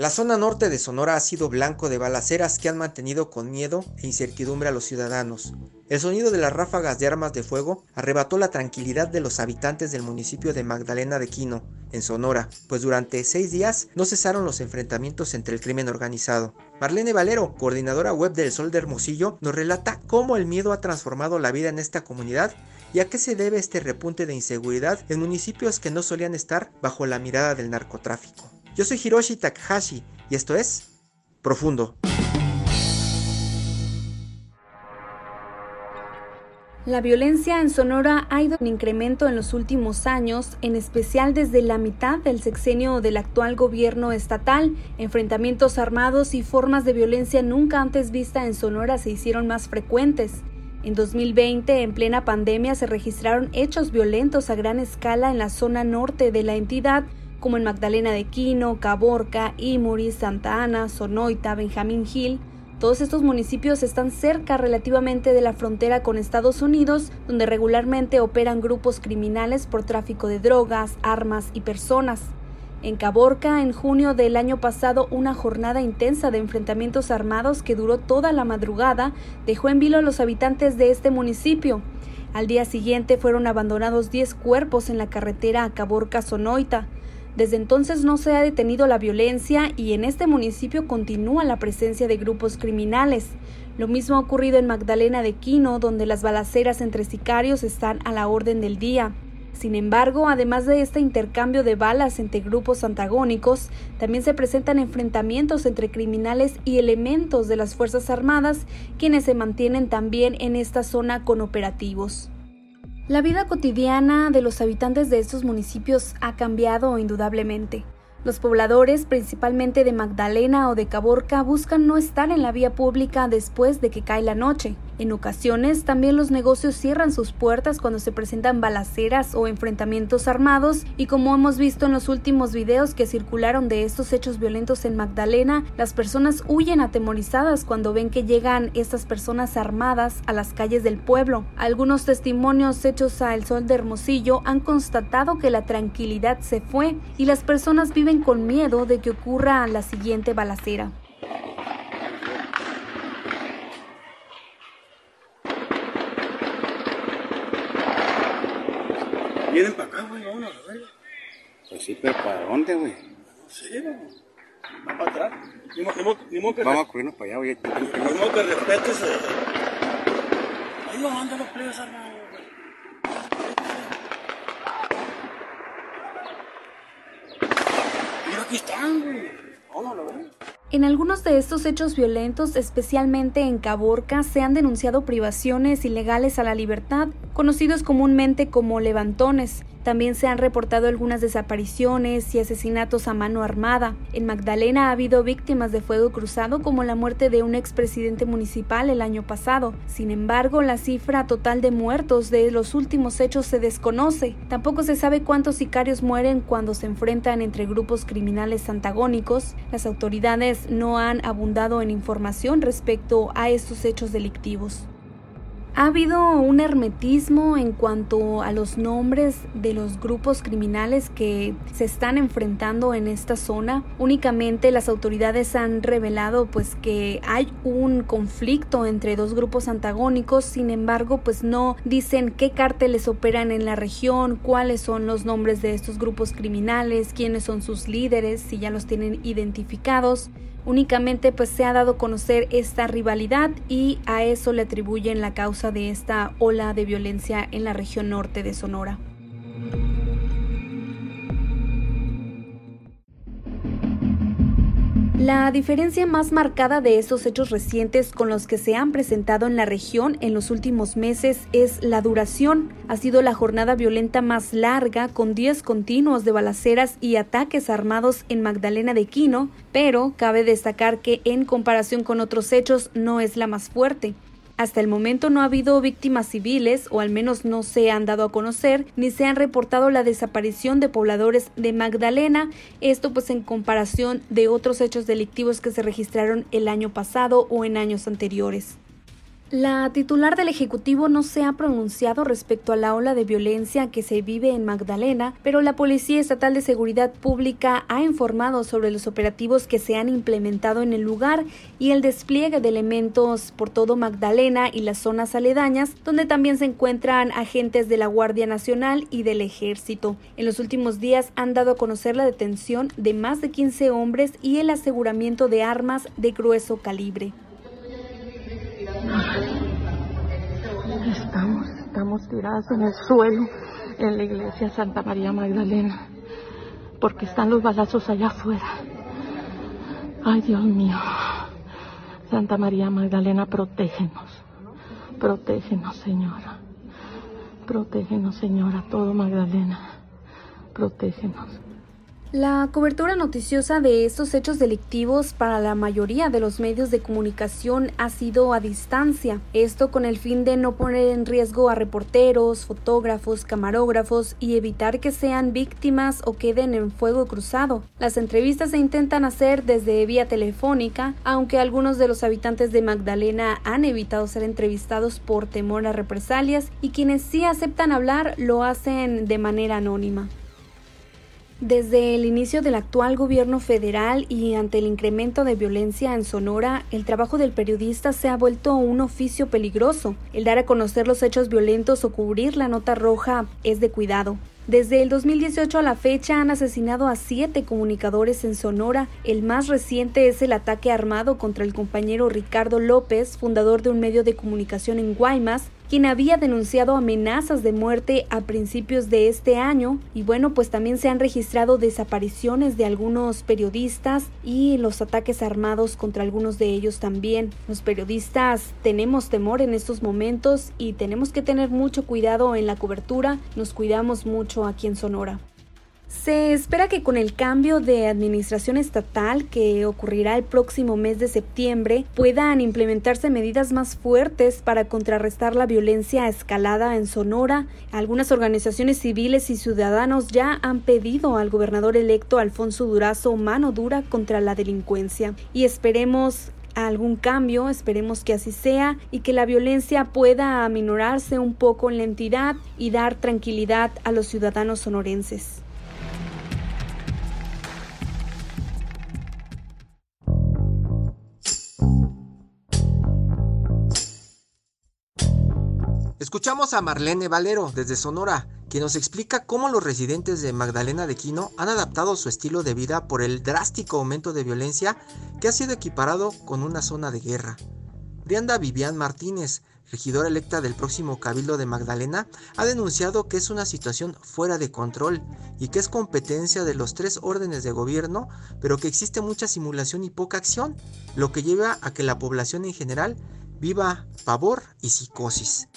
La zona norte de Sonora ha sido blanco de balaceras que han mantenido con miedo e incertidumbre a los ciudadanos. El sonido de las ráfagas de armas de fuego arrebató la tranquilidad de los habitantes del municipio de Magdalena de Quino, en Sonora, pues durante seis días no cesaron los enfrentamientos entre el crimen organizado. Marlene Valero, coordinadora web del Sol de Hermosillo, nos relata cómo el miedo ha transformado la vida en esta comunidad y a qué se debe este repunte de inseguridad en municipios que no solían estar bajo la mirada del narcotráfico. Yo soy Hiroshi Takahashi y esto es Profundo. La violencia en Sonora ha ido en incremento en los últimos años, en especial desde la mitad del sexenio del actual gobierno estatal. Enfrentamientos armados y formas de violencia nunca antes vista en Sonora se hicieron más frecuentes. En 2020, en plena pandemia, se registraron hechos violentos a gran escala en la zona norte de la entidad, como en Magdalena de Quino, Caborca, Imuri, Santa Ana, Sonoita, Benjamín Hill. Todos estos municipios están cerca relativamente de la frontera con Estados Unidos, donde regularmente operan grupos criminales por tráfico de drogas, armas y personas. En Caborca, en junio del año pasado, una jornada intensa de enfrentamientos armados que duró toda la madrugada dejó en vilo a los habitantes de este municipio. Al día siguiente fueron abandonados 10 cuerpos en la carretera Caborca-Sonoita. Desde entonces no se ha detenido la violencia y en este municipio continúa la presencia de grupos criminales. Lo mismo ha ocurrido en Magdalena de Quino, donde las balaceras entre sicarios están a la orden del día. Sin embargo, además de este intercambio de balas entre grupos antagónicos, también se presentan enfrentamientos entre criminales y elementos de las Fuerzas Armadas, quienes se mantienen también en esta zona con operativos. La vida cotidiana de los habitantes de estos municipios ha cambiado indudablemente. Los pobladores, principalmente de Magdalena o de Caborca, buscan no estar en la vía pública después de que cae la noche. En ocasiones, también los negocios cierran sus puertas cuando se presentan balaceras o enfrentamientos armados y como hemos visto en los últimos videos que circularon de estos hechos violentos en Magdalena, las personas huyen atemorizadas cuando ven que llegan estas personas armadas a las calles del pueblo. Algunos testimonios hechos a El Sol de Hermosillo han constatado que la tranquilidad se fue y las personas viven con miedo de que ocurra la siguiente balacera. Vienen para acá, güey, vámonos a ver. Pues sí, pero ¿para dónde, güey? Sí, vamos. Vamos para atrás. Ni modo, ni modo, ni modo que Vamos a corrernos para allá, güey. Ni modo que respetes. eh. Ahí lo mandan los plebes armados, güey. Mira, aquí están, güey. Vámonos a ver. En algunos de estos hechos violentos, especialmente en Caborca, se han denunciado privaciones ilegales a la libertad, conocidos comúnmente como levantones. También se han reportado algunas desapariciones y asesinatos a mano armada. En Magdalena ha habido víctimas de fuego cruzado como la muerte de un expresidente municipal el año pasado. Sin embargo, la cifra total de muertos de los últimos hechos se desconoce. Tampoco se sabe cuántos sicarios mueren cuando se enfrentan entre grupos criminales antagónicos. Las autoridades no han abundado en información respecto a estos hechos delictivos. Ha habido un hermetismo en cuanto a los nombres de los grupos criminales que se están enfrentando en esta zona. Únicamente las autoridades han revelado pues que hay un conflicto entre dos grupos antagónicos, sin embargo pues no dicen qué cárteles operan en la región, cuáles son los nombres de estos grupos criminales, quiénes son sus líderes, si ya los tienen identificados. Únicamente pues se ha dado a conocer esta rivalidad y a eso le atribuyen la causa de esta ola de violencia en la región norte de Sonora. La diferencia más marcada de estos hechos recientes con los que se han presentado en la región en los últimos meses es la duración. Ha sido la jornada violenta más larga, con días continuos de balaceras y ataques armados en Magdalena de Quino, pero cabe destacar que en comparación con otros hechos no es la más fuerte. Hasta el momento no ha habido víctimas civiles, o al menos no se han dado a conocer, ni se han reportado la desaparición de pobladores de Magdalena, esto pues en comparación de otros hechos delictivos que se registraron el año pasado o en años anteriores. La titular del Ejecutivo no se ha pronunciado respecto a la ola de violencia que se vive en Magdalena, pero la Policía Estatal de Seguridad Pública ha informado sobre los operativos que se han implementado en el lugar y el despliegue de elementos por todo Magdalena y las zonas aledañas, donde también se encuentran agentes de la Guardia Nacional y del Ejército. En los últimos días han dado a conocer la detención de más de 15 hombres y el aseguramiento de armas de grueso calibre. Tiradas en el suelo en la iglesia Santa María Magdalena, porque están los balazos allá afuera. Ay, Dios mío. Santa María Magdalena, protégenos. Protégenos, Señora. Protégenos, Señora, todo Magdalena. Protégenos. La cobertura noticiosa de estos hechos delictivos para la mayoría de los medios de comunicación ha sido a distancia, esto con el fin de no poner en riesgo a reporteros, fotógrafos, camarógrafos y evitar que sean víctimas o queden en fuego cruzado. Las entrevistas se intentan hacer desde vía telefónica, aunque algunos de los habitantes de Magdalena han evitado ser entrevistados por temor a represalias y quienes sí aceptan hablar lo hacen de manera anónima. Desde el inicio del actual gobierno federal y ante el incremento de violencia en Sonora, el trabajo del periodista se ha vuelto un oficio peligroso. El dar a conocer los hechos violentos o cubrir la nota roja es de cuidado. Desde el 2018 a la fecha han asesinado a siete comunicadores en Sonora. El más reciente es el ataque armado contra el compañero Ricardo López, fundador de un medio de comunicación en Guaymas, quien había denunciado amenazas de muerte a principios de este año. Y bueno, pues también se han registrado desapariciones de algunos periodistas y los ataques armados contra algunos de ellos también. Los periodistas tenemos temor en estos momentos y tenemos que tener mucho cuidado en la cobertura. Nos cuidamos mucho aquí en Sonora. Se espera que con el cambio de administración estatal que ocurrirá el próximo mes de septiembre puedan implementarse medidas más fuertes para contrarrestar la violencia escalada en Sonora. Algunas organizaciones civiles y ciudadanos ya han pedido al gobernador electo Alfonso Durazo mano dura contra la delincuencia y esperemos algún cambio, esperemos que así sea y que la violencia pueda aminorarse un poco en la entidad y dar tranquilidad a los ciudadanos sonorenses. Escuchamos a Marlene Valero desde Sonora, quien nos explica cómo los residentes de Magdalena de Quino han adaptado su estilo de vida por el drástico aumento de violencia que ha sido equiparado con una zona de guerra. Brianda Vivian Martínez, regidora electa del próximo Cabildo de Magdalena, ha denunciado que es una situación fuera de control y que es competencia de los tres órdenes de gobierno, pero que existe mucha simulación y poca acción, lo que lleva a que la población en general viva pavor y psicosis.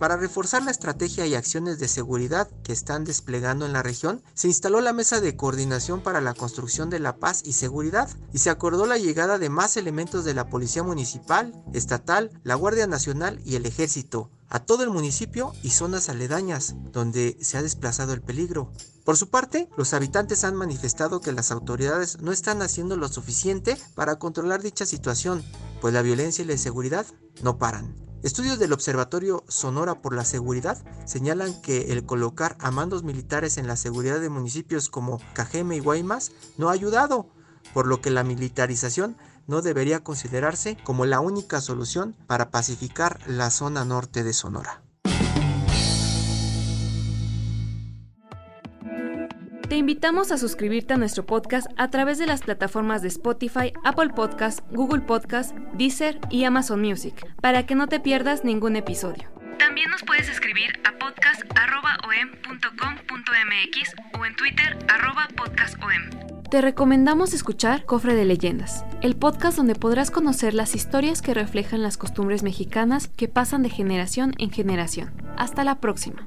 Para reforzar la estrategia y acciones de seguridad que están desplegando en la región, se instaló la Mesa de Coordinación para la Construcción de la Paz y Seguridad y se acordó la llegada de más elementos de la Policía Municipal, Estatal, la Guardia Nacional y el Ejército a todo el municipio y zonas aledañas donde se ha desplazado el peligro. Por su parte, los habitantes han manifestado que las autoridades no están haciendo lo suficiente para controlar dicha situación, pues la violencia y la inseguridad no paran. Estudios del Observatorio Sonora por la Seguridad señalan que el colocar a mandos militares en la seguridad de municipios como Cajeme y Guaymas no ha ayudado, por lo que la militarización no debería considerarse como la única solución para pacificar la zona norte de Sonora. Te invitamos a suscribirte a nuestro podcast a través de las plataformas de Spotify, Apple Podcasts, Google Podcasts, Deezer y Amazon Music, para que no te pierdas ningún episodio. También nos puedes escribir a podcast.om.com.mx o en Twitter podcastom. te recomendamos escuchar Cofre de Leyendas, el podcast donde podrás conocer las historias que reflejan las costumbres mexicanas que pasan de generación en generación. Hasta la próxima.